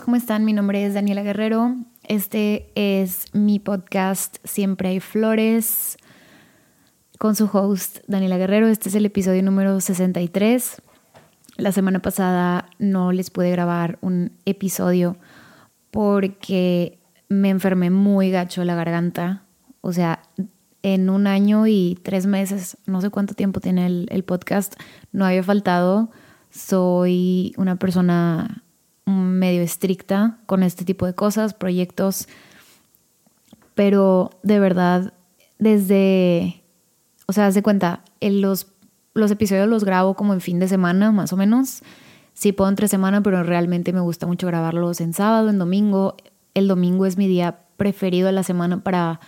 ¿cómo están? Mi nombre es Daniela Guerrero. Este es mi podcast Siempre hay flores con su host Daniela Guerrero. Este es el episodio número 63. La semana pasada no les pude grabar un episodio porque me enfermé muy gacho la garganta. O sea, en un año y tres meses, no sé cuánto tiempo tiene el podcast, no había faltado. Soy una persona medio estricta con este tipo de cosas, proyectos, pero de verdad, desde, o sea, de cuenta, en los, los episodios los grabo como en fin de semana, más o menos. Sí puedo entre semana, pero realmente me gusta mucho grabarlos en sábado, en domingo. El domingo es mi día preferido de la semana para,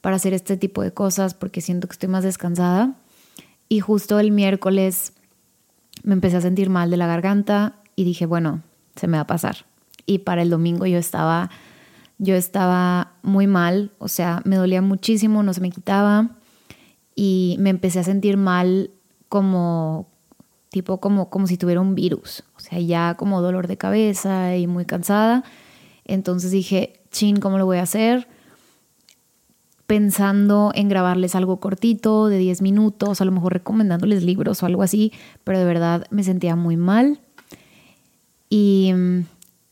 para hacer este tipo de cosas porque siento que estoy más descansada. Y justo el miércoles me empecé a sentir mal de la garganta y dije, bueno, se me va a pasar. Y para el domingo yo estaba, yo estaba muy mal, o sea, me dolía muchísimo, no se me quitaba y me empecé a sentir mal como tipo como, como si tuviera un virus, o sea, ya como dolor de cabeza y muy cansada. Entonces dije, chin, ¿cómo lo voy a hacer? Pensando en grabarles algo cortito, de 10 minutos, a lo mejor recomendándoles libros o algo así, pero de verdad me sentía muy mal. Y mm,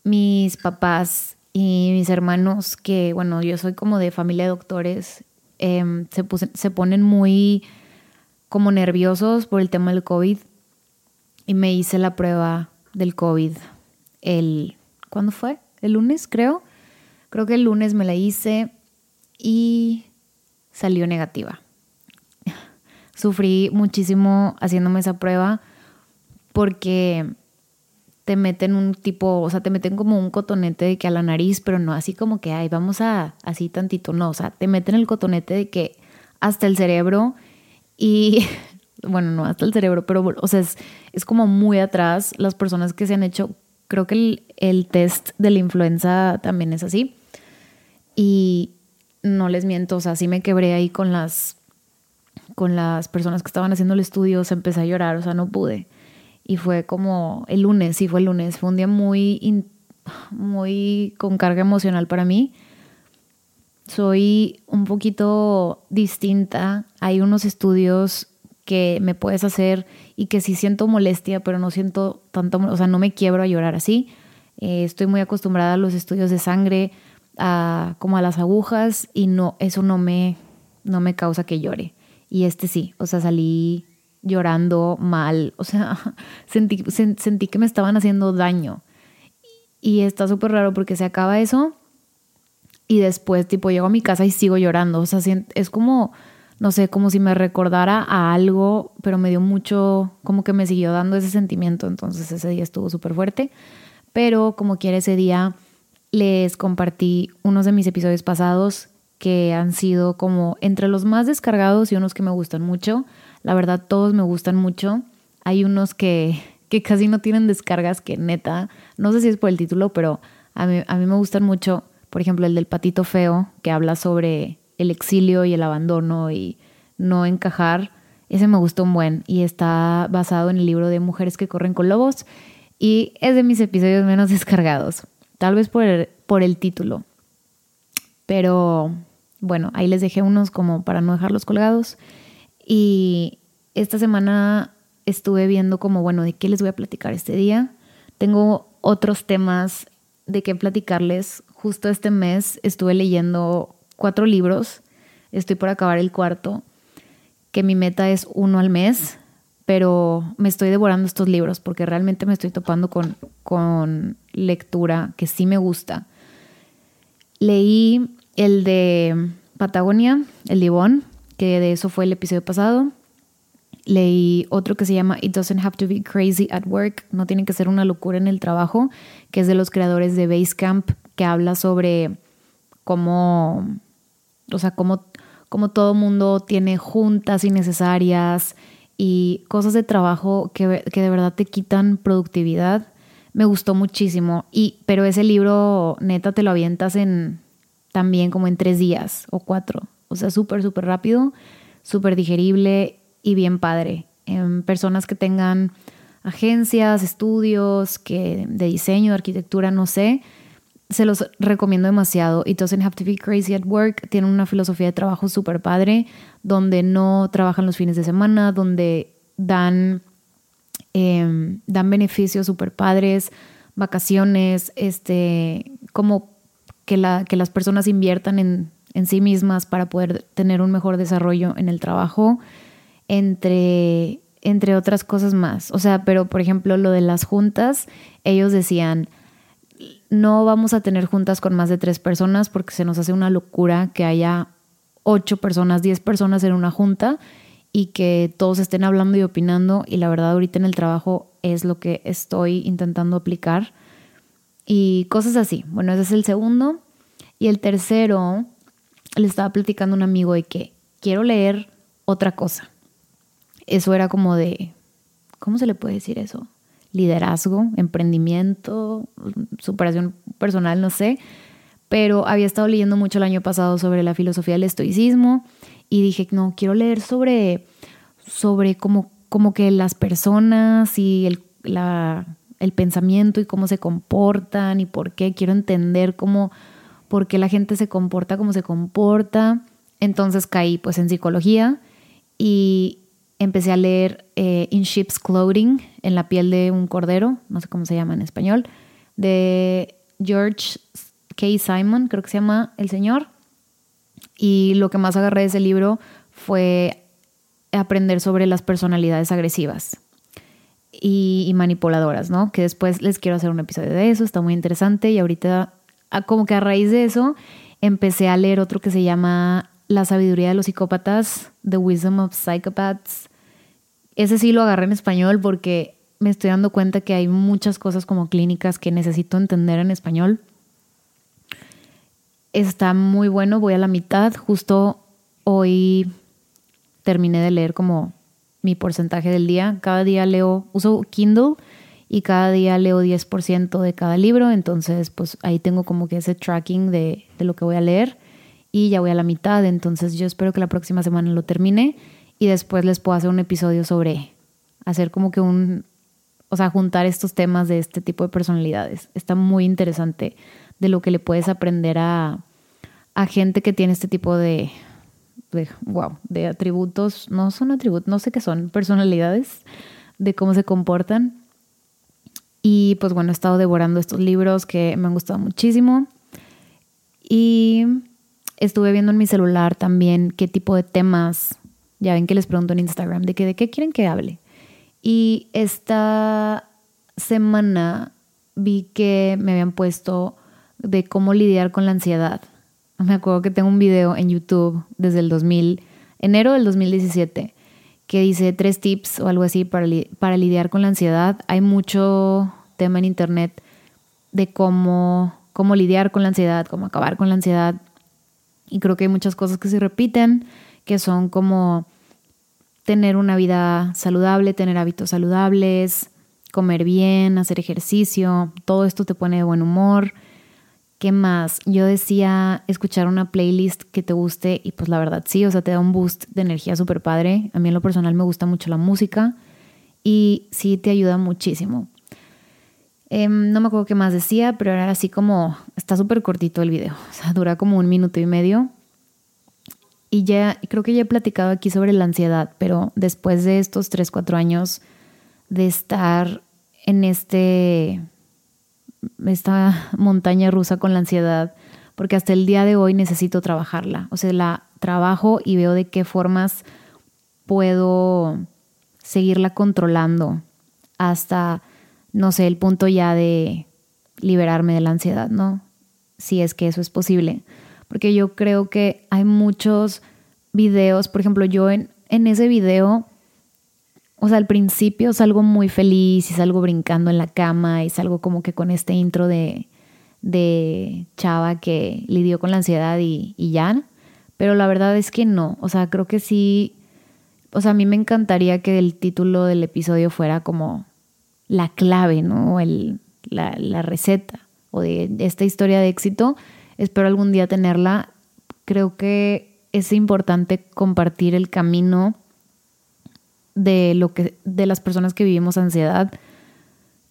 mis papás y mis hermanos, que bueno, yo soy como de familia de doctores, em, se, se ponen muy como nerviosos por el tema del COVID. Y me hice la prueba del COVID el... ¿Cuándo fue? El lunes, creo. Creo que el lunes me la hice y salió negativa. Sufrí muchísimo haciéndome esa prueba porque te meten un tipo, o sea, te meten como un cotonete de que a la nariz, pero no así como que, ay, vamos a, así tantito, no, o sea, te meten el cotonete de que hasta el cerebro y, bueno, no hasta el cerebro, pero, o sea, es, es como muy atrás las personas que se han hecho, creo que el, el test de la influenza también es así. Y no les miento, o sea, sí me quebré ahí con las, con las personas que estaban haciendo el estudio, se empecé a llorar, o sea, no pude y fue como el lunes, sí fue el lunes, fue un día muy, muy con carga emocional para mí. Soy un poquito distinta, hay unos estudios que me puedes hacer y que sí siento molestia, pero no siento tanto, o sea, no me quiebro a llorar así. Eh, estoy muy acostumbrada a los estudios de sangre, a, como a las agujas y no, eso no me, no me causa que llore. Y este sí, o sea, salí llorando mal, o sea, sentí, sentí que me estaban haciendo daño. Y está súper raro porque se acaba eso y después tipo llego a mi casa y sigo llorando, o sea, es como, no sé, como si me recordara a algo, pero me dio mucho, como que me siguió dando ese sentimiento, entonces ese día estuvo súper fuerte, pero como quiera ese día les compartí unos de mis episodios pasados que han sido como entre los más descargados y unos que me gustan mucho. La verdad, todos me gustan mucho. Hay unos que, que casi no tienen descargas, que neta, no sé si es por el título, pero a mí, a mí me gustan mucho. Por ejemplo, el del patito feo, que habla sobre el exilio y el abandono y no encajar. Ese me gustó un buen y está basado en el libro de Mujeres que corren con lobos y es de mis episodios menos descargados. Tal vez por por el título. Pero bueno, ahí les dejé unos como para no dejarlos colgados. Y esta semana estuve viendo como, bueno, de qué les voy a platicar este día. Tengo otros temas de qué platicarles. Justo este mes estuve leyendo cuatro libros. Estoy por acabar el cuarto, que mi meta es uno al mes, pero me estoy devorando estos libros porque realmente me estoy topando con, con lectura que sí me gusta. Leí el de Patagonia, el Libón, que de eso fue el episodio pasado. Leí otro que se llama It Doesn't Have to Be Crazy at Work, no tiene que ser una locura en el trabajo, que es de los creadores de Basecamp, que habla sobre cómo, o sea, cómo, cómo todo mundo tiene juntas innecesarias y cosas de trabajo que, que de verdad te quitan productividad. Me gustó muchísimo, y, pero ese libro neta te lo avientas en también como en tres días o cuatro. O sea, súper, súper rápido, súper digerible y bien padre. En personas que tengan agencias, estudios que de diseño, de arquitectura, no sé. Se los recomiendo demasiado. It doesn't have to be crazy at work. Tienen una filosofía de trabajo súper padre, donde no trabajan los fines de semana, donde dan, em, dan beneficios súper padres, vacaciones, este, como que, la, que las personas inviertan en, en sí mismas para poder tener un mejor desarrollo en el trabajo, entre, entre otras cosas más. O sea, pero por ejemplo, lo de las juntas, ellos decían, no vamos a tener juntas con más de tres personas porque se nos hace una locura que haya ocho personas, diez personas en una junta y que todos estén hablando y opinando y la verdad ahorita en el trabajo es lo que estoy intentando aplicar y cosas así. Bueno, ese es el segundo. Y el tercero, le estaba platicando a un amigo de que quiero leer otra cosa. Eso era como de, ¿cómo se le puede decir eso? Liderazgo, emprendimiento, superación personal, no sé. Pero había estado leyendo mucho el año pasado sobre la filosofía del estoicismo y dije, no, quiero leer sobre, sobre como, como que las personas y el, la, el pensamiento y cómo se comportan y por qué. Quiero entender cómo por qué la gente se comporta como se comporta. Entonces caí pues en psicología y empecé a leer eh, In Sheep's Clothing, en la piel de un cordero, no sé cómo se llama en español, de George K. Simon, creo que se llama el señor. Y lo que más agarré de ese libro fue aprender sobre las personalidades agresivas y, y, manipuladoras, ¿no? Que después les quiero hacer un episodio de eso, está muy interesante y ahorita como que a raíz de eso empecé a leer otro que se llama La sabiduría de los psicópatas, The Wisdom of Psychopaths. Ese sí lo agarré en español porque me estoy dando cuenta que hay muchas cosas como clínicas que necesito entender en español. Está muy bueno, voy a la mitad. Justo hoy terminé de leer como mi porcentaje del día. Cada día leo, uso Kindle y cada día leo 10% de cada libro, entonces pues ahí tengo como que ese tracking de, de, lo que voy a leer y ya voy a la mitad, entonces yo espero que la próxima semana lo termine y después les puedo hacer un episodio sobre hacer como que un, o sea, juntar estos temas de este tipo de personalidades. Está muy interesante de lo que le puedes aprender a, a gente que tiene este tipo de, de, wow, de atributos, no son atributos, no sé qué son, personalidades, de cómo se comportan y pues bueno, he estado devorando estos libros que me han gustado muchísimo. Y estuve viendo en mi celular también qué tipo de temas, ya ven que les pregunto en Instagram, de, que, de qué quieren que hable. Y esta semana vi que me habían puesto de cómo lidiar con la ansiedad. Me acuerdo que tengo un video en YouTube desde el 2000, enero del 2017 que dice tres tips o algo así para, para lidiar con la ansiedad. Hay mucho tema en internet de cómo, cómo lidiar con la ansiedad, cómo acabar con la ansiedad. Y creo que hay muchas cosas que se repiten, que son como tener una vida saludable, tener hábitos saludables, comer bien, hacer ejercicio, todo esto te pone de buen humor. ¿Qué más? Yo decía escuchar una playlist que te guste y pues la verdad sí, o sea, te da un boost de energía súper padre. A mí en lo personal me gusta mucho la música y sí te ayuda muchísimo. Em, no me acuerdo qué más decía, pero era así como, está súper cortito el video, o sea, dura como un minuto y medio. Y ya, creo que ya he platicado aquí sobre la ansiedad, pero después de estos 3, 4 años de estar en este esta montaña rusa con la ansiedad, porque hasta el día de hoy necesito trabajarla. O sea, la trabajo y veo de qué formas puedo seguirla controlando hasta, no sé, el punto ya de liberarme de la ansiedad, ¿no? Si es que eso es posible. Porque yo creo que hay muchos videos, por ejemplo, yo en, en ese video o sea, al principio salgo muy feliz y salgo brincando en la cama y salgo como que con este intro de, de chava que lidió con la ansiedad y, ya. Pero la verdad es que no. O sea, creo que sí. O sea, a mí me encantaría que el título del episodio fuera como la clave, ¿no? El, la, la receta o de esta historia de éxito. Espero algún día tenerla. Creo que es importante compartir el camino de lo que de las personas que vivimos ansiedad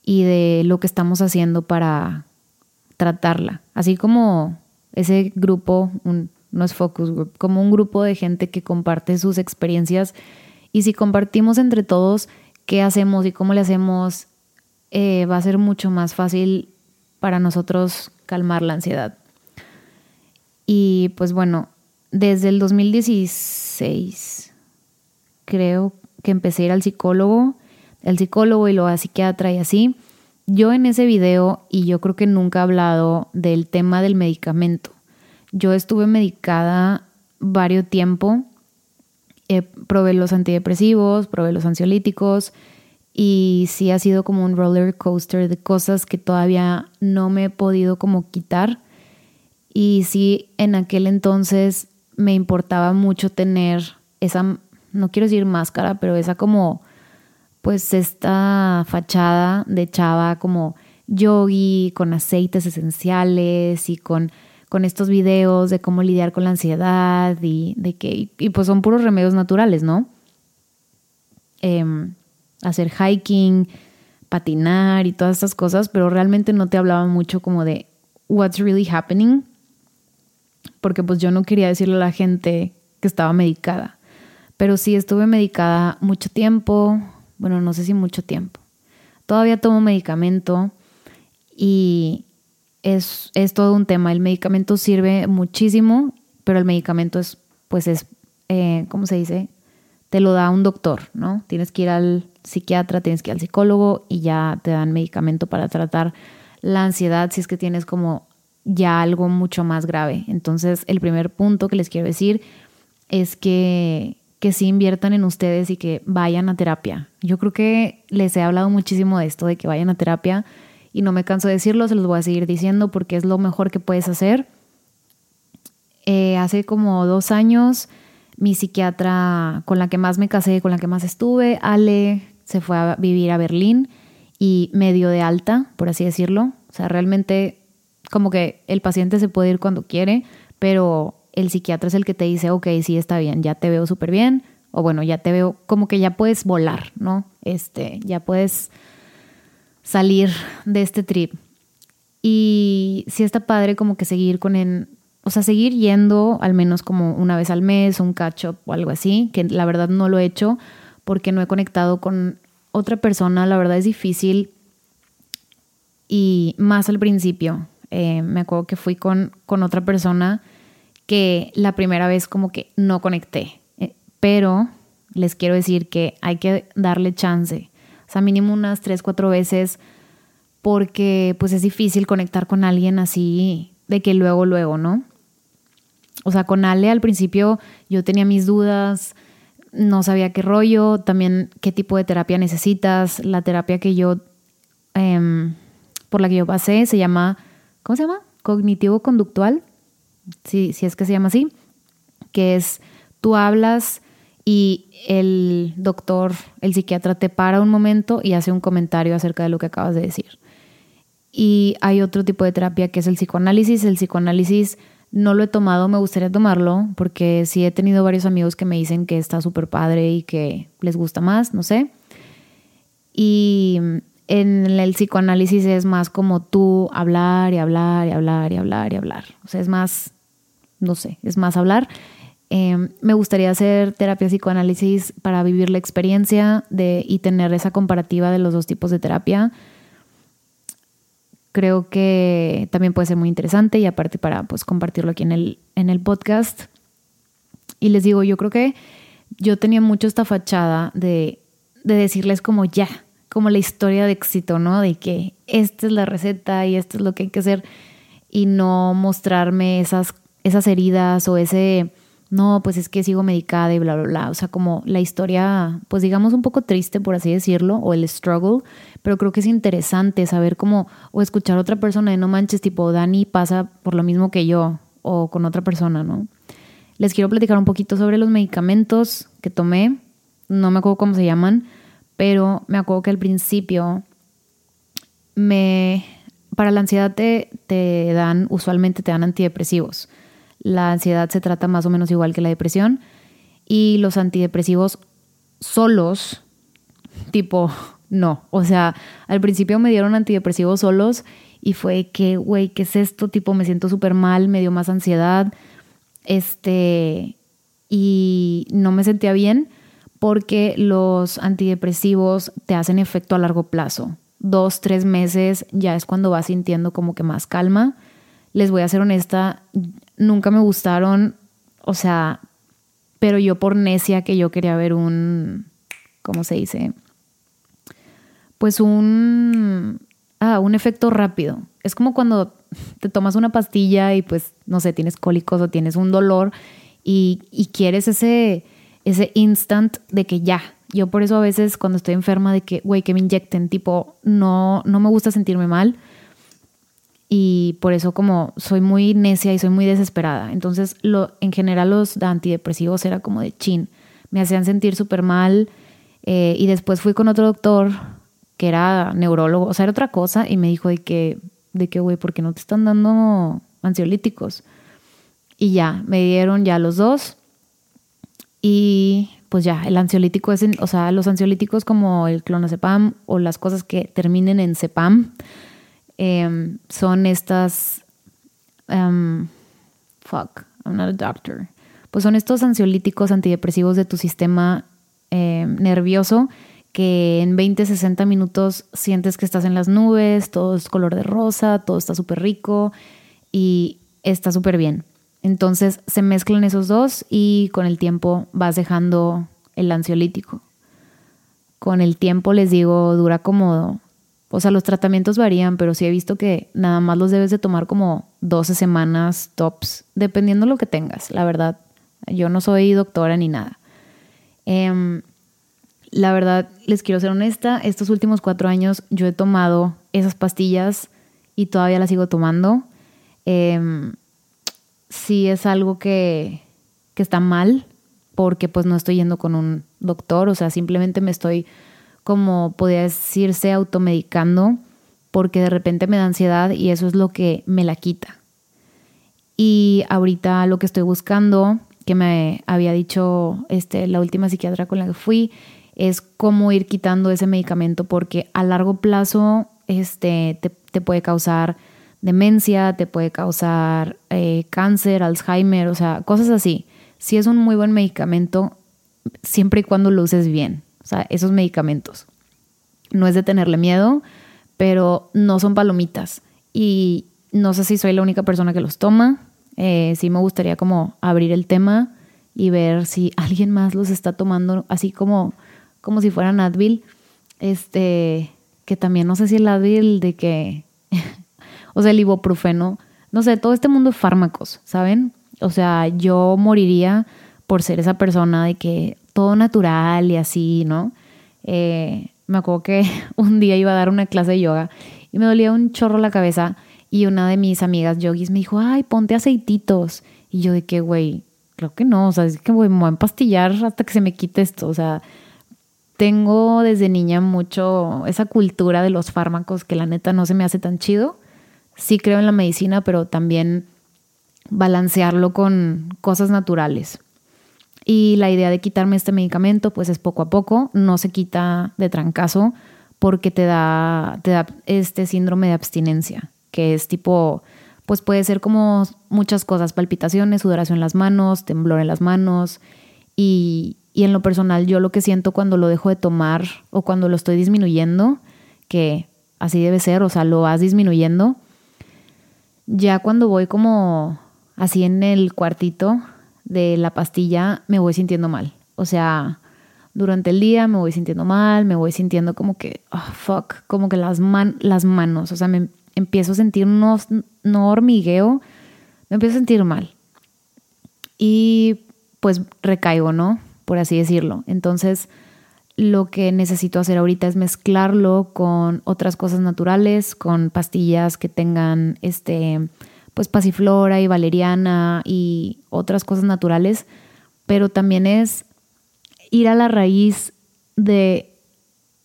y de lo que estamos haciendo para tratarla. Así como ese grupo, no es focus group, como un grupo de gente que comparte sus experiencias y si compartimos entre todos qué hacemos y cómo le hacemos, eh, va a ser mucho más fácil para nosotros calmar la ansiedad. Y pues bueno, desde el 2016 creo que empecé a ir al psicólogo, el psicólogo y luego a psiquiatra y así. Yo en ese video, y yo creo que nunca he hablado del tema del medicamento. Yo estuve medicada varios tiempo, eh, probé los antidepresivos, probé los ansiolíticos y sí ha sido como un roller coaster de cosas que todavía no me he podido como quitar. Y sí, en aquel entonces me importaba mucho tener esa, no quiero decir máscara, pero esa como, pues esta fachada de chava como yogi, con aceites esenciales y con, con estos videos de cómo lidiar con la ansiedad y de que, y pues son puros remedios naturales, ¿no? Em, hacer hiking, patinar y todas estas cosas, pero realmente no te hablaba mucho como de what's really happening porque pues yo no quería decirle a la gente que estaba medicada. Pero sí estuve medicada mucho tiempo, bueno, no sé si mucho tiempo. Todavía tomo medicamento y es, es todo un tema. El medicamento sirve muchísimo, pero el medicamento es, pues es, eh, ¿cómo se dice? Te lo da un doctor, ¿no? Tienes que ir al psiquiatra, tienes que ir al psicólogo y ya te dan medicamento para tratar la ansiedad si es que tienes como ya algo mucho más grave. Entonces, el primer punto que les quiero decir es que, que sí inviertan en ustedes y que vayan a terapia. Yo creo que les he hablado muchísimo de esto, de que vayan a terapia y no me canso de decirlo, se los voy a seguir diciendo porque es lo mejor que puedes hacer. Eh, hace como dos años, mi psiquiatra con la que más me casé, con la que más estuve, Ale, se fue a vivir a Berlín y me dio de alta, por así decirlo. O sea, realmente como que el paciente se puede ir cuando quiere, pero el psiquiatra es el que te dice, ok, sí, está bien, ya te veo súper bien, o bueno, ya te veo como que ya puedes volar, ¿no? Este, ya puedes salir de este trip. Y sí está padre como que seguir con el, o sea, seguir yendo al menos como una vez al mes, un catch up o algo así, que la verdad no lo he hecho porque no he conectado con otra persona, la verdad es difícil y más al principio, eh, me acuerdo que fui con, con otra persona que la primera vez como que no conecté, eh, pero les quiero decir que hay que darle chance, o sea, mínimo unas tres, cuatro veces, porque pues es difícil conectar con alguien así de que luego, luego, ¿no? O sea, con Ale al principio yo tenía mis dudas, no sabía qué rollo, también qué tipo de terapia necesitas. La terapia que yo, em, por la que yo pasé, se llama ¿cómo se llama? Cognitivo-conductual, si, si es que se llama así, que es tú hablas y el doctor, el psiquiatra te para un momento y hace un comentario acerca de lo que acabas de decir. Y hay otro tipo de terapia que es el psicoanálisis. El psicoanálisis no lo he tomado, me gustaría tomarlo porque sí he tenido varios amigos que me dicen que está súper padre y que les gusta más, no sé. Y en el psicoanálisis es más como tú hablar y hablar y hablar y hablar y hablar. O sea, es más, no sé, es más hablar. Em, me gustaría hacer terapia psicoanálisis para vivir la experiencia de, y tener esa comparativa de los dos tipos de terapia. Creo que también puede ser muy interesante y aparte para pues, compartirlo aquí en el, en el podcast. Y les digo, yo creo que yo tenía mucho esta fachada de, de decirles como ya, como la historia de éxito, ¿no? De que esta es la receta y esto es lo que hay que hacer y no mostrarme esas, esas heridas o ese, no, pues es que sigo medicada y bla, bla, bla. O sea, como la historia, pues digamos un poco triste, por así decirlo, o el struggle, pero creo que es interesante saber cómo, o escuchar a otra persona de no manches, tipo, Dani pasa por lo mismo que yo, o con otra persona, ¿no? Les quiero platicar un poquito sobre los medicamentos que tomé, no me acuerdo cómo se llaman, pero me acuerdo que al principio me para la ansiedad te, te, dan, usualmente te dan antidepresivos. La ansiedad se trata más o menos igual que la depresión y los antidepresivos solos, tipo, no. O sea, al principio me dieron antidepresivos solos y fue que, güey, ¿qué es esto? Tipo, me siento súper mal, me dio más ansiedad. Este, y no me sentía bien porque los antidepresivos te hacen efecto a largo plazo. Dos, tres meses ya es cuando vas sintiendo como que más calma. Les voy a ser honesta, nunca me gustaron, o sea, pero yo por necia que yo quería ver un, ¿cómo se dice? Pues un, ah, un efecto rápido. Es como cuando te tomas una pastilla y pues, no sé, tienes cólicos o tienes un dolor y, y quieres ese, ese instant de que ya. Yo por eso a veces cuando estoy enferma de que, güey, que me inyecten, tipo, no, no me gusta sentirme mal. Y por eso como soy muy necia y soy muy desesperada. Entonces, lo, en general los antidepresivos era como de chin. Me hacían sentir súper mal. Eh, y después fui con otro doctor que era neurólogo, o sea, era otra cosa, y me dijo de que, de que, güey, ¿por qué no te están dando ansiolíticos? Y ya, me dieron ya los dos. Y pues ya, el ansiolítico es, o sea, los ansiolíticos como el clonazepam o las cosas que terminen en cepam em, son estas, um, fuck, I'm not a doctor. Pues son estos ansiolíticos antidepresivos de tu sistema em, nervioso que en 20, 60 minutos sientes que estás en las nubes, todo es color de rosa, todo está súper rico y está súper bien. Entonces se mezclan esos dos y con el tiempo vas dejando el ansiolítico. Con el tiempo les digo, dura como, o sea, los tratamientos varían, pero sí he visto que nada más los debes de tomar como 12 semanas tops, dependiendo lo que tengas, la verdad. Yo no soy doctora ni nada. Em, la verdad, les quiero ser honesta, estos últimos cuatro años yo he tomado esas pastillas y todavía las sigo tomando. Eh, sí es algo que, que está mal porque pues no estoy yendo con un doctor, o sea, simplemente me estoy como podría decirse automedicando porque de repente me da ansiedad y eso es lo que me la quita. Y ahorita lo que estoy buscando, que me había dicho este, la última psiquiatra con la que fui, es cómo ir quitando ese medicamento porque a largo plazo este, te, te puede causar demencia, te puede causar eh, cáncer, Alzheimer, o sea, cosas así. Si es un muy buen medicamento, siempre y cuando lo uses bien, o sea, esos medicamentos. No es de tenerle miedo, pero no son palomitas. Y no sé si soy la única persona que los toma. Eh, sí me gustaría como abrir el tema y ver si alguien más los está tomando así como, como si fueran Advil. Este, que también no sé si el Advil de que o sea, el ibuprofeno, no sé, todo este mundo de fármacos, ¿saben? O sea, yo moriría por ser esa persona de que todo natural y así, ¿no? Eh, me acuerdo que un día iba a dar una clase de yoga y me dolía un chorro la cabeza y una de mis amigas yogis me dijo, ay, ponte aceititos. Y yo de que, güey, creo que no, o sea, es que voy, me voy a empastillar hasta que se me quite esto, o sea, tengo desde niña mucho esa cultura de los fármacos que la neta no se me hace tan chido sí creo en la medicina, pero también balancearlo con cosas naturales. Y la idea de quitarme este medicamento, pues es poco a poco, no se quita de trancazo porque te da, te da este síndrome de abstinencia, que es tipo, pues puede ser como muchas cosas, palpitaciones, sudoración en las manos, temblor en las manos. Y, y en lo personal, yo lo que siento cuando lo dejo de tomar o cuando lo estoy disminuyendo, que así debe ser, o sea, lo vas disminuyendo, ya cuando voy como así en el cuartito de la pastilla, me voy sintiendo mal. O sea, durante el día me voy sintiendo mal, me voy sintiendo como que, oh, fuck, como que las, man las manos, o sea, me empiezo a sentir no, no hormigueo, me empiezo a sentir mal. Y pues recaigo, ¿no? Por así decirlo. Entonces, lo que necesito hacer ahorita es mezclarlo con otras cosas naturales, con pastillas que tengan este pues pasiflora y valeriana y otras cosas naturales, pero también es ir a la raíz de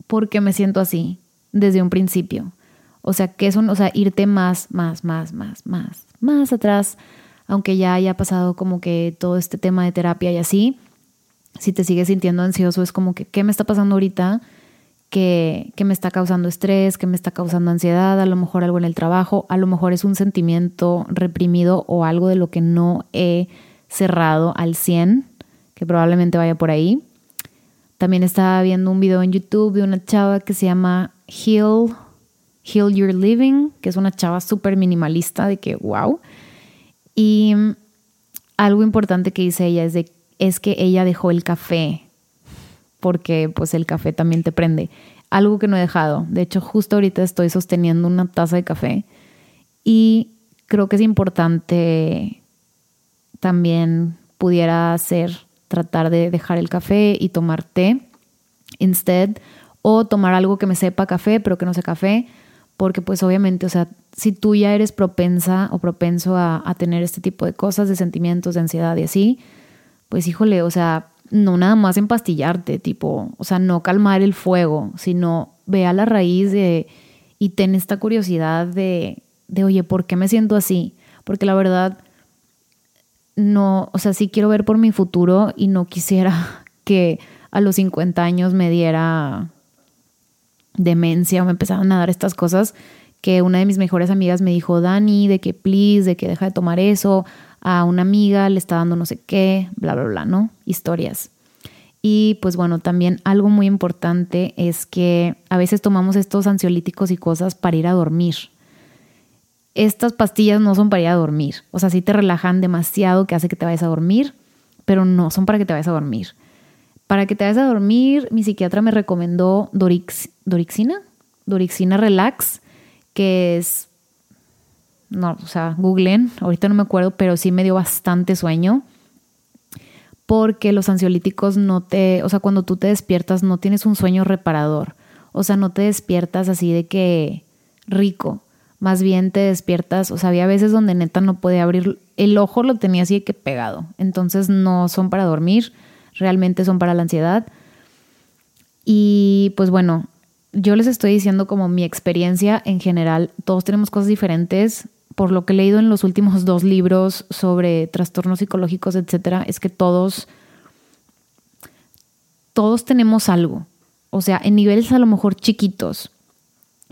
por qué me siento así desde un principio. O sea, que es un, o sea, irte más, más, más, más, más, más atrás, aunque ya haya pasado como que todo este tema de terapia y así, Si te sigues sintiendo ansioso, es como que, ¿qué me está pasando ahorita? Que, que me está causando estrés, que me está causando ansiedad, a lo mejor algo en el trabajo, a lo mejor es un sentimiento reprimido o algo de lo que no he cerrado al 100, que probablemente vaya por ahí. También estaba viendo un video en YouTube de una chava que se llama Heal, Heal Your Living, que es una chava súper minimalista de que, wow. Y algo importante que dice ella es, de, es que ella dejó el café, porque pues el café también te prende. Algo que no he dejado. De hecho, justo ahorita estoy sosteniendo una taza de café y creo que es importante también pudiera ser tratar de dejar el café y tomar té instead o tomar algo que me sepa café pero que no sea café porque pues obviamente, o sea, si tú ya eres propensa o propenso a, a, tener este tipo de cosas, de sentimientos, de ansiedad y así, pues híjole, o sea, no nada más empastillarte, tipo, o sea, no calmar el fuego, sino ve a la raíz de y ten esta curiosidad de, de, oye, ¿por qué me siento así? Porque la verdad, no, o sea, sí quiero ver por mi futuro y no quisiera que a los 50 años me diera demencia o me empezaran a dar estas cosas que una de mis mejores amigas me dijo, Dani, de que please, de que deja de tomar eso, a una amiga le está dando no sé qué, bla, bla, bla, ¿no? Historias. Y pues bueno, también algo muy importante es que a veces tomamos estos ansiolíticos y cosas para ir a dormir estas pastillas no son para ir a dormir. O sea, sí te relajan demasiado que hace que te vayas a dormir, pero no son para que te vayas a dormir. Para que te vayas a dormir, mi psiquiatra me recomendó Dorix, Dorixina, Dorixina Relax, que es, no, o sea, googlen, ahorita no me acuerdo, pero sí me dio bastante sueño. Porque los ansiolíticos no te, o sea, cuando tú te despiertas no tienes un sueño reparador. O sea, no te despiertas así de que rico más bien te despiertas, o sea, había veces donde neta no podía abrir el ojo, lo tenía así que pegado. Entonces no son para dormir, realmente son para la ansiedad. Y pues bueno, yo les estoy diciendo como mi experiencia en general, todos tenemos cosas diferentes. Por lo que he leído en los últimos dos libros sobre trastornos psicológicos, etcétera, es que todos, todos tenemos algo. O sea, en niveles a lo mejor chiquitos,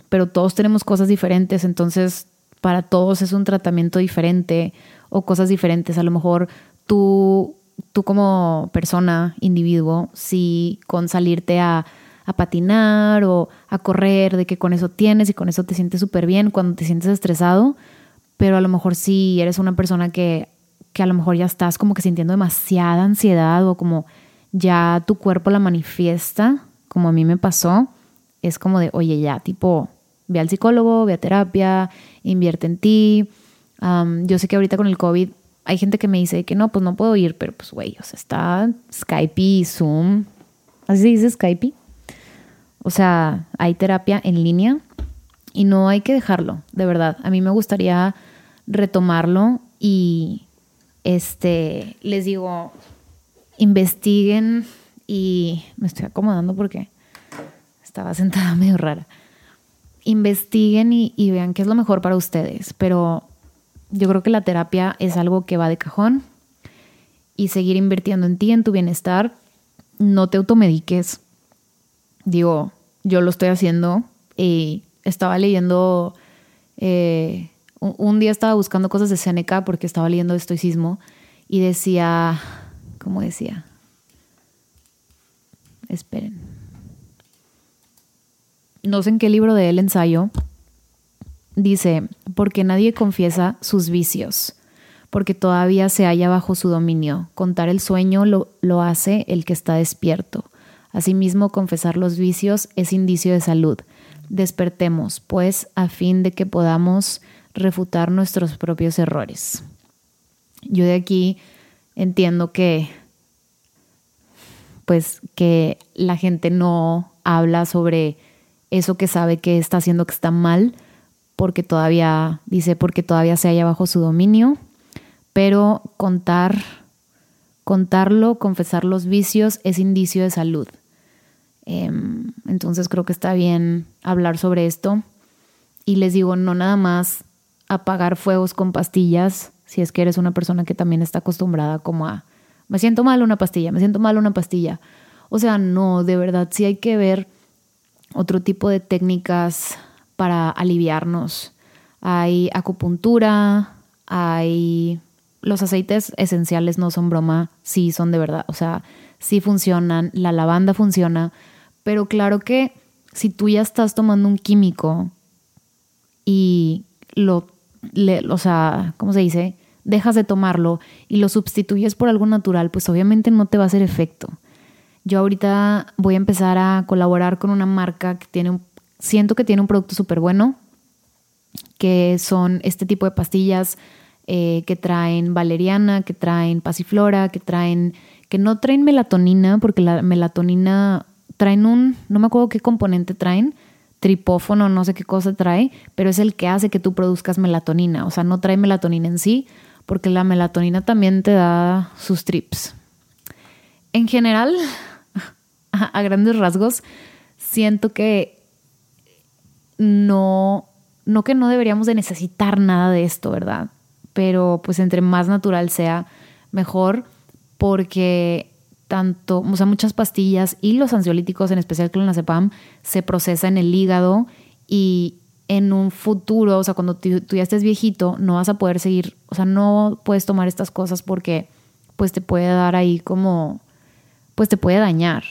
pero todos tenemos cosas diferentes, entonces para todos es un tratamiento diferente o cosas diferentes. A lo mejor tú, tú como persona, individuo, si con salirte a, a patinar o a correr, de que con eso tienes y con eso te sientes súper bien cuando te sientes estresado, pero a lo mejor si eres una persona que, que a lo mejor ya estás como que sintiendo demasiada ansiedad o como ya tu cuerpo la manifiesta, como a mí me pasó, es como de, oye, ya, tipo, ve al psicólogo, ve a terapia, invierte en ti. yo sé que ahorita con el COVID hay gente que me dice que no, pues no puedo ir, pero pues güey, o sea, está Skype y Zoom. Así se dice Skype. O sea, hay terapia en línea y no hay que dejarlo, de verdad. A mí me gustaría retomarlo y este les digo, investiguen y me estoy acomodando porque estaba sentada medio rara investiguen y, vean qué es lo mejor para ustedes. Pero yo creo que la terapia es algo que va de cajón y seguir invirtiendo en ti, en tu bienestar. No te automediques. Digo, yo lo estoy haciendo y estaba leyendo, eh, un, día estaba buscando cosas de Seneca porque estaba leyendo estoicismo y decía, ¿cómo decía? Esperen no sé en qué libro de él ensayo, dice, porque nadie confiesa sus vicios, porque todavía se halla bajo su dominio. Contar el sueño lo, lo hace el que está despierto. Asimismo, confesar los vicios es indicio de salud. Despertemos, pues, a fin de que podamos refutar nuestros propios errores. Yo de aquí entiendo que, pues, que la gente no habla sobre eso que sabe que está haciendo que está mal, porque todavía, dice, porque todavía se halla bajo su dominio, pero contar, contarlo, confesar los vicios es indicio de salud. Em, entonces creo que está bien hablar sobre esto. Y les digo, no nada más apagar fuegos con pastillas, si es que eres una persona que también está acostumbrada como a, Me siento mal una pastilla, me siento mal una pastilla. O sea, no, de verdad sí hay que ver otro tipo de técnicas para aliviarnos. Hay acupuntura, hay... Los aceites esenciales no son broma, sí son de verdad, o sea, sí funcionan, la lavanda funciona, pero claro que si tú ya estás tomando un químico y lo, o sea, ¿cómo se dice? Dejas de tomarlo y lo sustituyes por algo natural, pues obviamente no te va a hacer efecto. Yo ahorita voy a empezar a colaborar con una marca que tiene un, siento que tiene un producto súper bueno, que son este tipo de pastillas eh, que traen valeriana, que traen pasiflora, que traen, que no traen melatonina, porque la melatonina traen un, no me acuerdo qué componente traen, tripófono, no sé qué cosa trae, pero es el que hace que tú produzcas melatonina. O sea, no trae melatonina en sí, porque la melatonina también te da sus trips. En general, a grandes rasgos, siento que no, no que no deberíamos de necesitar nada de esto, ¿verdad? Pero pues entre más natural sea, mejor, porque tanto, o sea, muchas pastillas y los ansiolíticos, en especial clonazepam, se procesa en el hígado y en un futuro, o sea, cuando tú, ya estés viejito, no vas a poder seguir, o sea, no puedes tomar estas cosas porque pues te puede dar ahí como, pues te puede dañar.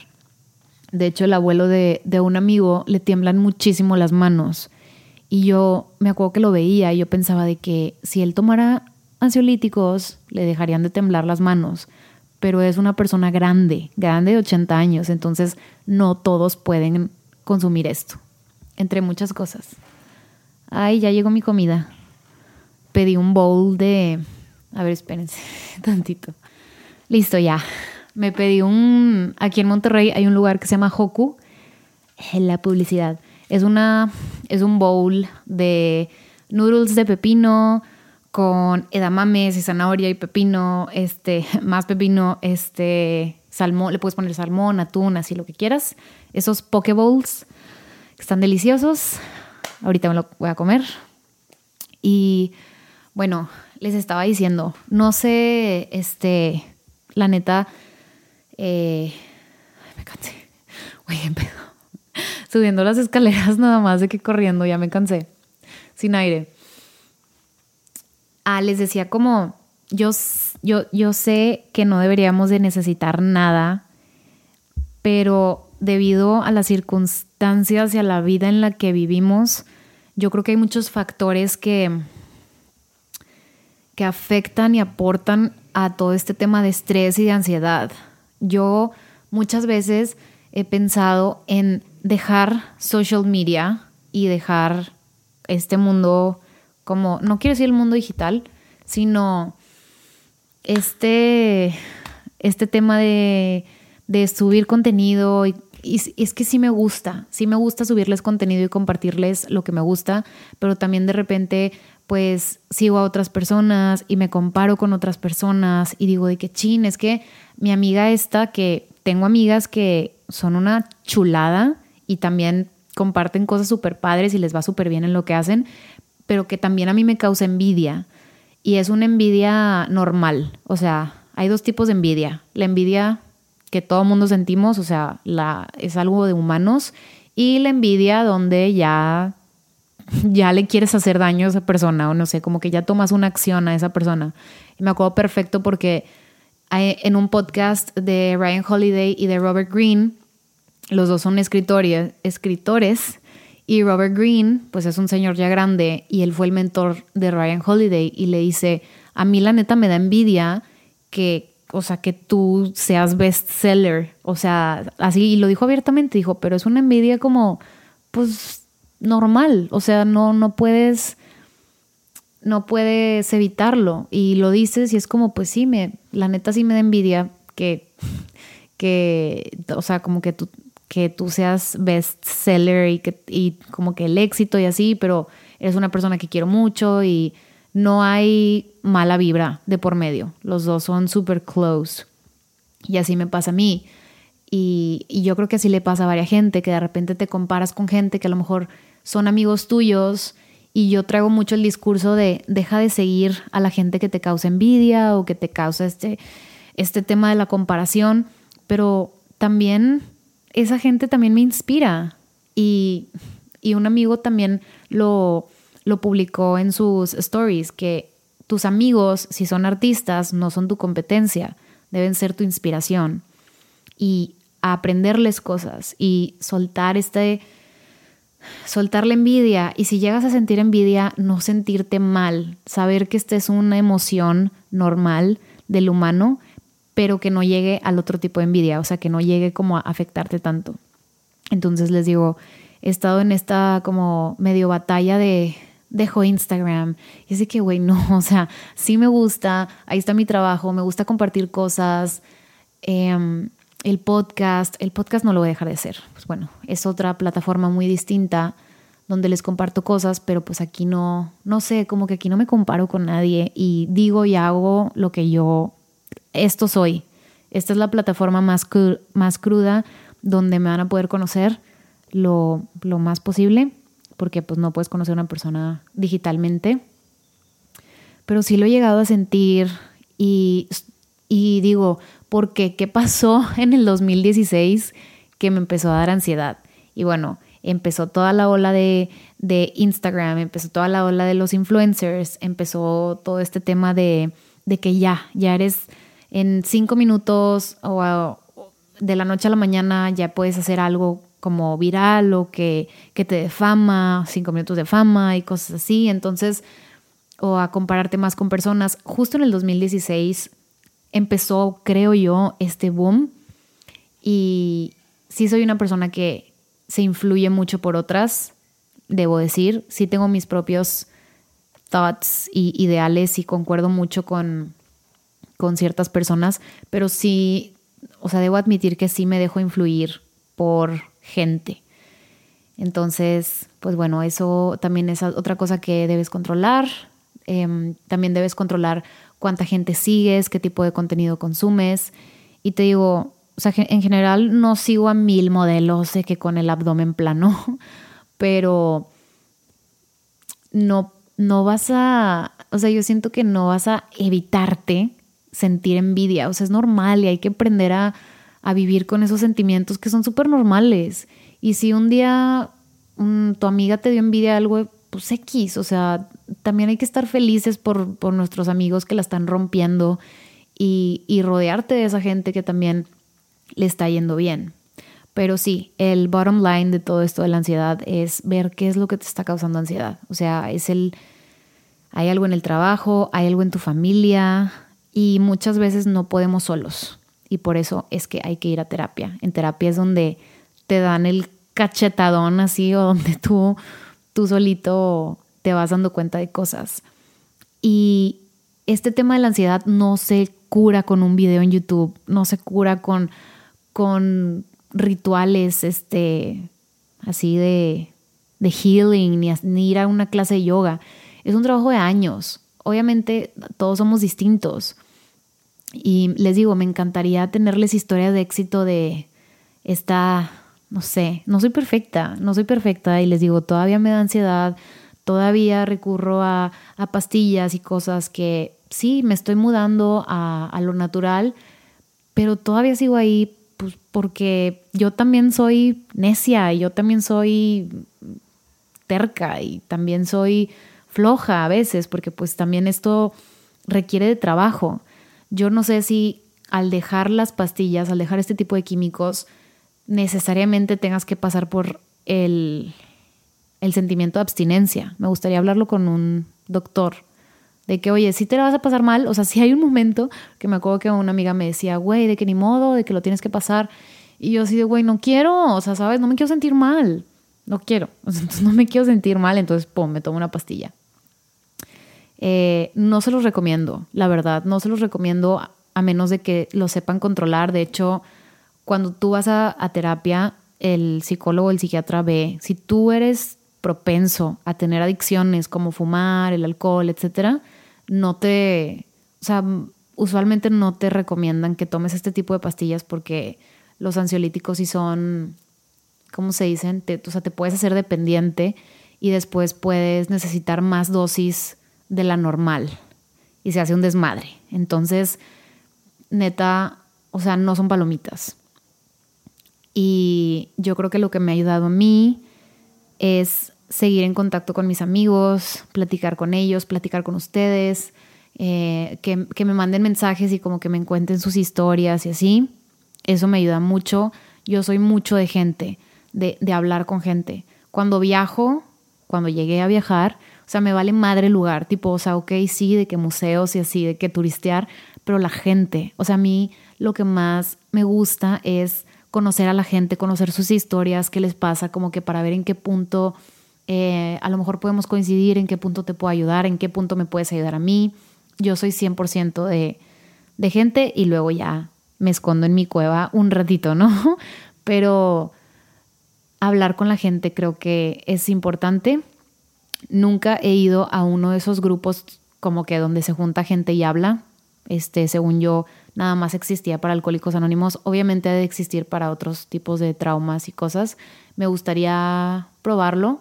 De hecho, el abuelo de, de un amigo le tiemblan muchísimo las manos y yo me acuerdo que lo veía y yo pensaba de que si él tomara ansiolíticos, le dejarían de temblar las manos pero es una persona grande, grande de 80 años, entonces no todos pueden consumir esto, entre muchas cosas. Ay, ya llegó mi comida. Pedí un bowl de... A ver, espérense tantito. Listo, ya. Me pedí un... Aquí en Monterrey hay un lugar que se llama Hoku. La publicidad. Es una... Es un bowl de noodles de pepino, con edamames y zanahoria y pepino, este, más pepino, este, salmón, le puedes poner salmón, atún, así lo que quieras. Esos poke bowls están deliciosos. Ahorita me lo voy a comer. Y bueno, les estaba diciendo, no sé, este, la neta, eh, me cansé. Oye. Subiendo las escaleras nada más de que corriendo, ya me cansé. Sin aire. Ah, les decía como, yo, yo, yo sé que no deberíamos de necesitar nada, pero debido a las circunstancias y a la vida en la que vivimos, yo creo que hay muchos factores que, que afectan y aportan a todo este tema de estrés y de ansiedad. Yo muchas veces he pensado en dejar social media y dejar este mundo como, no quiero decir el mundo digital, sino este, este tema de, de subir contenido y, es que sí me gusta, sí me gusta subirles contenido y compartirles lo que me gusta, pero también de repente pues sigo a otras personas y me comparo con otras personas y digo de que chin, es que mi amiga esta, que tengo amigas que son una chulada y también comparten cosas súper padres y les va súper bien en lo que hacen, pero que también a mí me causa envidia. Y es una envidia normal. O sea, hay dos tipos de envidia. La envidia que todo mundo sentimos, o sea, la, es algo de humanos. Y la envidia donde ya, ya le quieres hacer daño a esa persona, o no sé, como que ya tomas una acción a esa persona. Y me acuerdo perfecto porque en un podcast de Ryan Holiday y de Robert Greene, los dos son escritores y Robert Greene, pues es un señor ya grande y él fue el mentor de Ryan Holiday y le dice, a mí la neta me da envidia que, o sea, que tú seas bestseller. O sea, así, y lo dijo abiertamente, dijo, pero es una envidia como, pues, normal. O sea, no, no puedes, no puedes evitarlo. Y lo dices y es como, pues sí, me, la neta sí me da envidia que, que, o sea, como que tú que tú seas bestseller y, que, y como que el éxito y así, pero eres una persona que quiero mucho y no hay mala vibra de por medio. Los dos son súper close. Y así me pasa a mí. Y, y, yo creo que así le pasa a varias gente, que de repente te comparas con gente que a lo mejor son amigos tuyos. Y yo traigo mucho el discurso de deja de seguir a la gente que te causa envidia o que te causa este, este tema de la comparación, pero también esa gente también me inspira. Y, y un amigo también lo, lo publicó en sus stories, que tus amigos, si son artistas, no son tu competencia, deben ser tu inspiración. Y aprenderles cosas y soltar este soltar la envidia. Y si llegas a sentir envidia, no sentirte mal, saber que esta es una emoción normal del humano, pero que no llegue al otro tipo de envidia, o sea, que no llegue como a afectarte tanto. Entonces les digo, he estado en esta como medio batalla de dejo Instagram. Y así que, güey, no, o sea, sí me gusta, ahí está mi trabajo, me gusta compartir cosas. Em, el podcast, el podcast no lo voy a dejar de hacer. Pues bueno, es otra plataforma muy distinta donde les comparto cosas, pero pues aquí no, no sé, como que aquí no me comparo con nadie y digo y hago lo que yo, esto soy. Esta es la plataforma más, más cruda donde me van a poder conocer lo, lo más posible porque pues no puedes conocer a una persona digitalmente. Pero sí lo he llegado a sentir y, y digo, ¿por qué? ¿Qué pasó en el 2016 que me empezó a dar ansiedad? Y bueno, empezó toda la ola de, de Instagram, empezó toda la ola de los influencers, empezó todo este tema de, de que ya, ya eres en cinco minutos o de la noche a la mañana ya puedes hacer algo como viral o que, que te dé fama, cinco minutos de fama y cosas así. Entonces, o a compararte más con personas. Justo en el 2016 empezó, creo yo, este boom. Y sí soy una persona que se influye mucho por otras, debo decir. Sí tengo mis propios thoughts y ideales y concuerdo mucho con, con ciertas personas, pero sí, o sea, debo admitir que sí me dejo influir por gente. Entonces, pues bueno, eso también es otra cosa que debes controlar. Em, también debes controlar cuánta gente sigues, qué tipo de contenido consumes. Y te digo, o sea, en general no sigo a mil modelos de que con el abdomen plano, pero no, no vas a, o sea, yo siento que no vas a evitarte sentir envidia. O sea, es normal y hay que aprender a a vivir con esos sentimientos que son súper normales. Y si un día tu amiga te dio envidia de algo, pues X, o sea, también hay que estar felices por, por nuestros amigos que la están rompiendo y, y rodearte de esa gente que también le está yendo bien. Pero sí, el bottom line de todo esto de la ansiedad es ver qué es lo que te está causando ansiedad. O sea, es el, hay algo en el trabajo, hay algo en tu familia y muchas veces no podemos solos y por eso es que hay que ir a terapia. En terapia es donde te dan el cachetadón así o donde tú, tú solito te vas dando cuenta de cosas. Y este tema de la ansiedad no se cura con un video en YouTube, no se cura con, con rituales este, así de, de healing, ni, ni ir a una clase de yoga. Es un trabajo de años. Obviamente todos somos distintos y les digo, me encantaría tenerles historias de éxito de esta, no sé, no soy perfecta, no soy perfecta y les digo, todavía me da ansiedad, todavía recurro a, pastillas y cosas que sí, me estoy mudando a, a lo natural, pero todavía sigo ahí pues, porque yo también soy necia y yo también soy terca y también soy floja a veces, porque pues también esto requiere de trabajo. Yo no sé si al dejar las pastillas, al dejar este tipo de químicos, necesariamente tengas que pasar por el, el sentimiento de abstinencia. Me gustaría hablarlo con un doctor. De que, oye, si te la vas a pasar mal, o sea, si hay un momento que me acuerdo que una amiga me decía, güey, de que ni modo, de que lo tienes que pasar. Y yo así de, güey, no quiero, o sea, sabes, no me quiero sentir mal. No quiero, entonces no me quiero sentir mal, entonces, pum, me tomo una pastilla. Eh, no se los recomiendo, la verdad, no se los recomiendo a menos de que lo sepan controlar. De hecho, cuando tú vas a, terapia, el psicólogo el psiquiatra ve si tú eres propenso a tener adicciones como fumar, el alcohol, etcétera, no te, o sea, usualmente no te recomiendan que tomes este tipo de pastillas porque los ansiolíticos sí son, ¿cómo se dicen? o sea, te puedes hacer dependiente y después puedes necesitar más dosis de la normal y se hace un desmadre. Entonces, neta, o sea, no son palomitas. Y yo creo que lo que me ha ayudado a mí es seguir en contacto con mis amigos, platicar con ellos, platicar con ustedes, eh, que, que, me manden mensajes y como que me cuenten sus historias y así. Eso me ayuda mucho. Yo soy mucho de gente, de, de hablar con gente. Cuando viajo, cuando llegué a viajar, o sea, me vale madre el lugar, tipo, o sea, ok, sí, de que museos y así, de que turistear, pero la gente, o sea, a mí lo que más me gusta es conocer a la gente, conocer sus historias, qué les pasa, como que para ver en qué punto eh, a lo mejor podemos coincidir, en qué punto te puedo ayudar, en qué punto me puedes ayudar a mí. Yo soy 100% de, de gente y luego ya me escondo en mi cueva un ratito, ¿no? Pero hablar con la gente creo que es importante Nunca he ido a uno de esos grupos como que donde se junta gente y habla. Este, según yo, nada más existía para alcohólicos anónimos. Obviamente debe de existir para otros tipos de traumas y cosas. Me gustaría probarlo.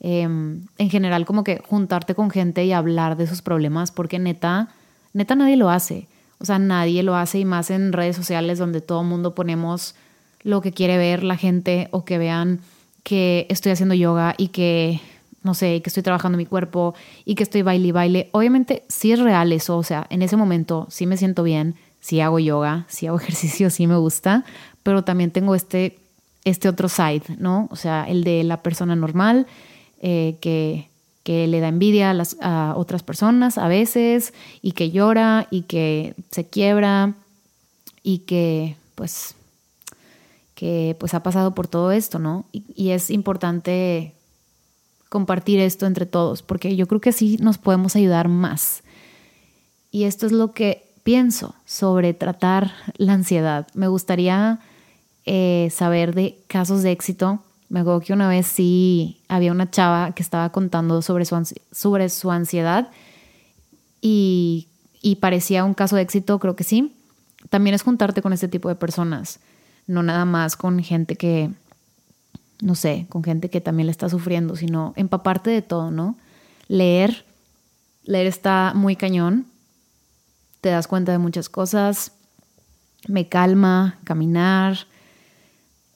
Em, en general, como que juntarte con gente y hablar de sus problemas, porque neta, neta nadie lo hace. O sea, nadie lo hace y más en redes sociales donde todo el mundo ponemos lo que quiere ver la gente o que vean que estoy haciendo yoga y que no sé, que estoy trabajando mi cuerpo y que estoy baile y baile. Obviamente sí es real eso, o sea, en ese momento sí me siento bien, sí hago yoga, sí hago ejercicio, sí me gusta, pero también tengo este, este otro side, ¿no? O sea, el de la persona normal eh, que, que le da envidia a, las, a otras personas a veces y que llora y que se quiebra y que pues que pues ha pasado por todo esto, ¿no? Y, y es importante compartir esto entre todos, porque yo creo que así nos podemos ayudar más. Y esto es lo que pienso sobre tratar la ansiedad. Me gustaría eh, saber de casos de éxito. Me acuerdo que una vez sí había una chava que estaba contando sobre su, sobre su ansiedad y, y parecía un caso de éxito, creo que sí. También es juntarte con este tipo de personas, no nada más con gente que, no sé, con gente que también le está sufriendo, sino empaparte de todo, ¿no? Leer, leer está muy cañón, te das cuenta de muchas cosas, me calma, caminar,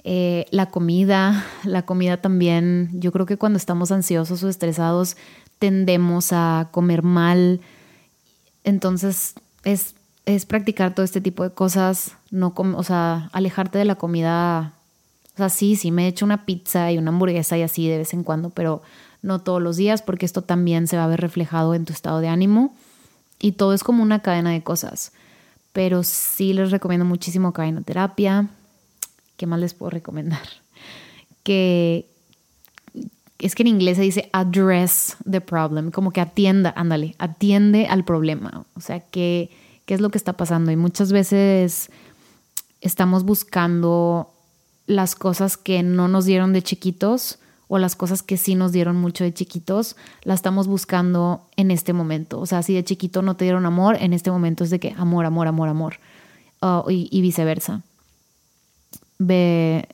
eh, la comida, la comida también, yo creo que cuando estamos ansiosos o estresados tendemos a comer mal, entonces es, es practicar todo este tipo de cosas, no o sea, alejarte de la comida o sea, sí, sí me he hecho una pizza y una hamburguesa y así de vez en cuando, pero no todos los días porque esto también se va a ver reflejado en tu estado de ánimo y todo es como una cadena de cosas. Pero sí les recomiendo muchísimo terapia. ¿Qué más les puedo recomendar? Que es que en inglés se dice address the problem, como que atienda, ándale, atiende al problema. O sea, ¿qué, qué es lo que está pasando? Y muchas veces estamos buscando las cosas que no nos dieron de chiquitos o las cosas que sí nos dieron mucho de chiquitos, las estamos buscando en este momento. O sea, si de chiquito no te dieron amor, en este momento es de que amor, amor, amor, amor. Uh, y, viceversa. ver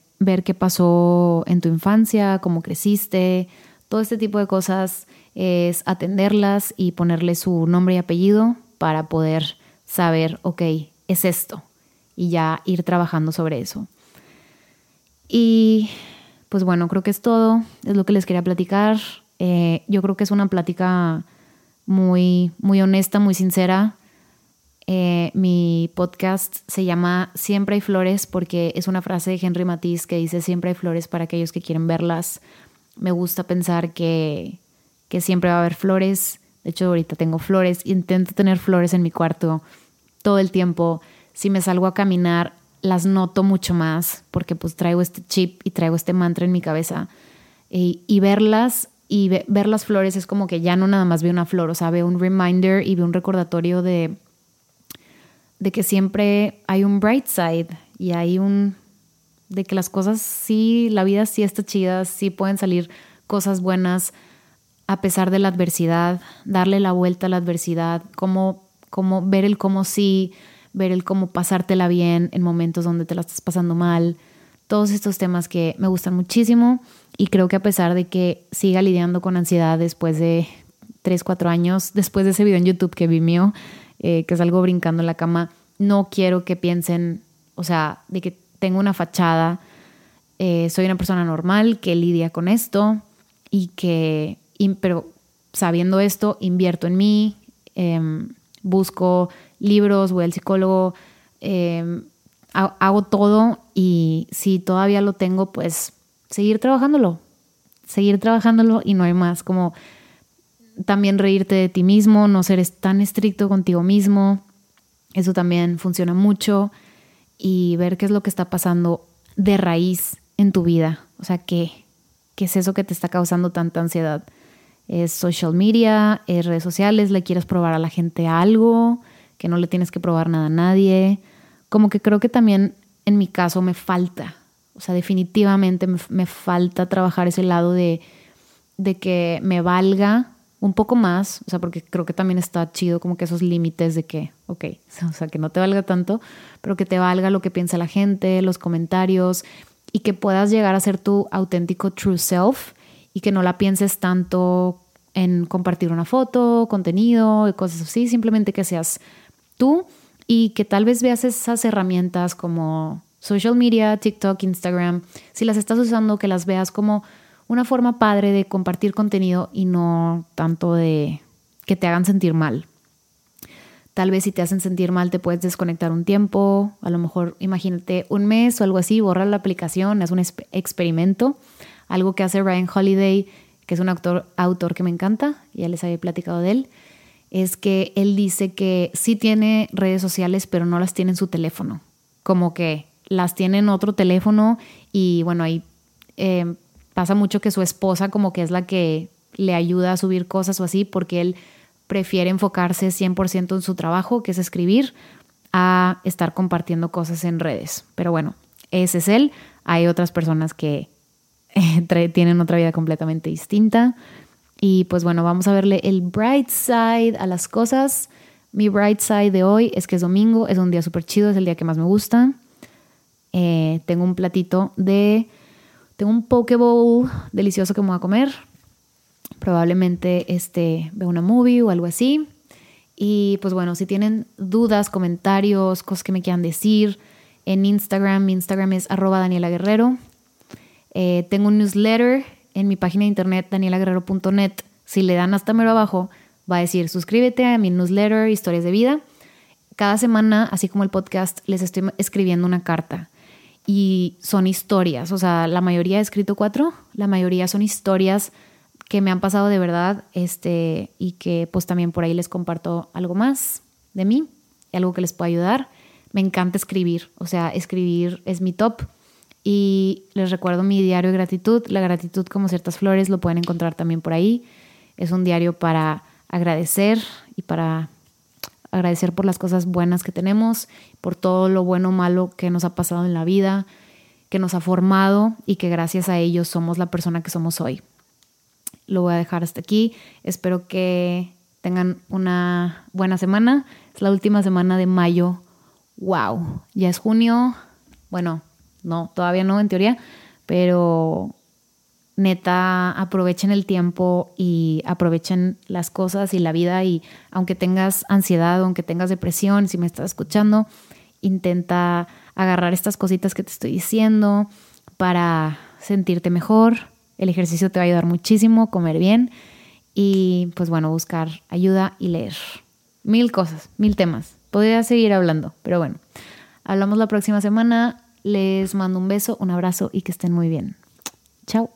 qué pasó en tu infancia, cómo creciste, todo este tipo de cosas es atenderlas y ponerle su nombre y apellido para poder saber, ok, es esto, y ya ir trabajando sobre eso. Y pues bueno, creo que es todo, es lo que les quería platicar. Eh, yo creo que es una plática muy, muy honesta, muy sincera. Eh, mi podcast se llama Siempre hay flores porque es una frase de Henry Matisse que dice siempre hay flores para aquellos que quieren verlas. Me gusta pensar que, que siempre va a haber flores. De hecho, ahorita tengo flores. Intento tener flores en mi cuarto todo el tiempo. Si me salgo a caminar, las noto mucho más porque pues traigo este chip y traigo este mantra en mi cabeza y, verlas y ver las flores es como que ya no nada más veo una flor, o sea, veo un reminder y veo un recordatorio de, de que siempre hay un bright side y hay un, de que las cosas sí, la vida sí está chida, sí pueden salir cosas buenas a pesar de la adversidad, darle la vuelta a la adversidad, como, como ver el cómo sí ver el cómo pasártela bien en momentos donde te la estás pasando mal, todos estos temas que me gustan muchísimo y creo que a pesar de que siga lidiando con ansiedad después de 3, 4 años, después de ese video en YouTube que vi mío, eh, que es algo brincando en la cama, no quiero que piensen, o sea, de que tengo una fachada, eh, soy una persona normal que lidia con esto y que, pero sabiendo esto, invierto en mí, em, busco libros, voy al psicólogo, em, hago todo y si todavía lo tengo, pues seguir trabajándolo, seguir trabajándolo y no hay más, como también reírte de ti mismo, no ser tan estricto contigo mismo, eso también funciona mucho y ver qué es lo que está pasando de raíz en tu vida, o sea, qué, qué es eso que te está causando tanta ansiedad. ¿Es social media? ¿Es redes sociales? ¿Le quieres probar a la gente algo? Que no le tienes que probar nada a nadie. Como que creo que también en mi caso me falta, o sea, definitivamente me, falta trabajar ese lado de, de que me valga un poco más, o sea, porque creo que también está chido como que esos límites de que, ok, o sea, que no te valga tanto, pero que te valga lo que piensa la gente, los comentarios, y que puedas llegar a ser tu auténtico true self y que no la pienses tanto en compartir una foto, contenido y cosas así, simplemente que seas tú y que tal vez veas esas herramientas como social media, TikTok, Instagram, si las estás usando, que las veas como una forma padre de compartir contenido y no tanto de que te hagan sentir mal. Tal vez si te hacen sentir mal te puedes desconectar un tiempo, a lo mejor imagínate un mes o algo así, borra la aplicación, es un experimento, algo que hace Ryan Holiday, que es un autor, autor que me encanta, ya les había platicado de él es que él dice que sí tiene redes sociales, pero no las tiene en su teléfono. Como que las tiene en otro teléfono y bueno, ahí eh, pasa mucho que su esposa como que es la que le ayuda a subir cosas o así, porque él prefiere enfocarse 100% en su trabajo, que es escribir, a estar compartiendo cosas en redes. Pero bueno, ese es él. Hay otras personas que tienen otra vida completamente distinta. Y pues bueno, vamos a verle el bright side a las cosas. Mi bright side de hoy es que es domingo, es un día súper chido, es el día que más me gusta. Eh, tengo un platito de... Tengo un poke bowl delicioso que me voy a comer. Probablemente este, veo una movie o algo así. Y pues bueno, si tienen dudas, comentarios, cosas que me quieran decir, en Instagram, mi Instagram es arroba Daniela Guerrero. Eh, tengo un newsletter en mi página de internet danielaguerrero.net, si le dan hasta mero abajo, va a decir suscríbete a mi newsletter Historias de Vida. Cada semana, así como el podcast, les estoy escribiendo una carta. Y son historias, o sea, la mayoría he escrito cuatro, la mayoría son historias que me han pasado de verdad, este, y que pues también por ahí les comparto algo más de mí, algo que les pueda ayudar. Me encanta escribir, o sea, escribir es mi top. Y les recuerdo mi diario de gratitud. La gratitud como ciertas flores lo pueden encontrar también por ahí. Es un diario para agradecer y para agradecer por las cosas buenas que tenemos, por todo lo bueno o malo que nos ha pasado en la vida, que nos ha formado y que gracias a ellos somos la persona que somos hoy. Lo voy a dejar hasta aquí. Espero que tengan una buena semana. Es la última semana de mayo. ¡Wow! Ya es junio. Bueno, no, todavía no en teoría, pero neta aprovechen el tiempo y aprovechen las cosas y la vida y aunque tengas ansiedad, aunque tengas depresión, si me estás escuchando, intenta agarrar estas cositas que te estoy diciendo para sentirte mejor. El ejercicio te va a ayudar muchísimo, comer bien y pues bueno, buscar ayuda y leer. Mil cosas, mil temas. Podría seguir hablando, pero bueno, hablamos la próxima semana. Les mando un beso, un abrazo y que estén muy bien. Chao.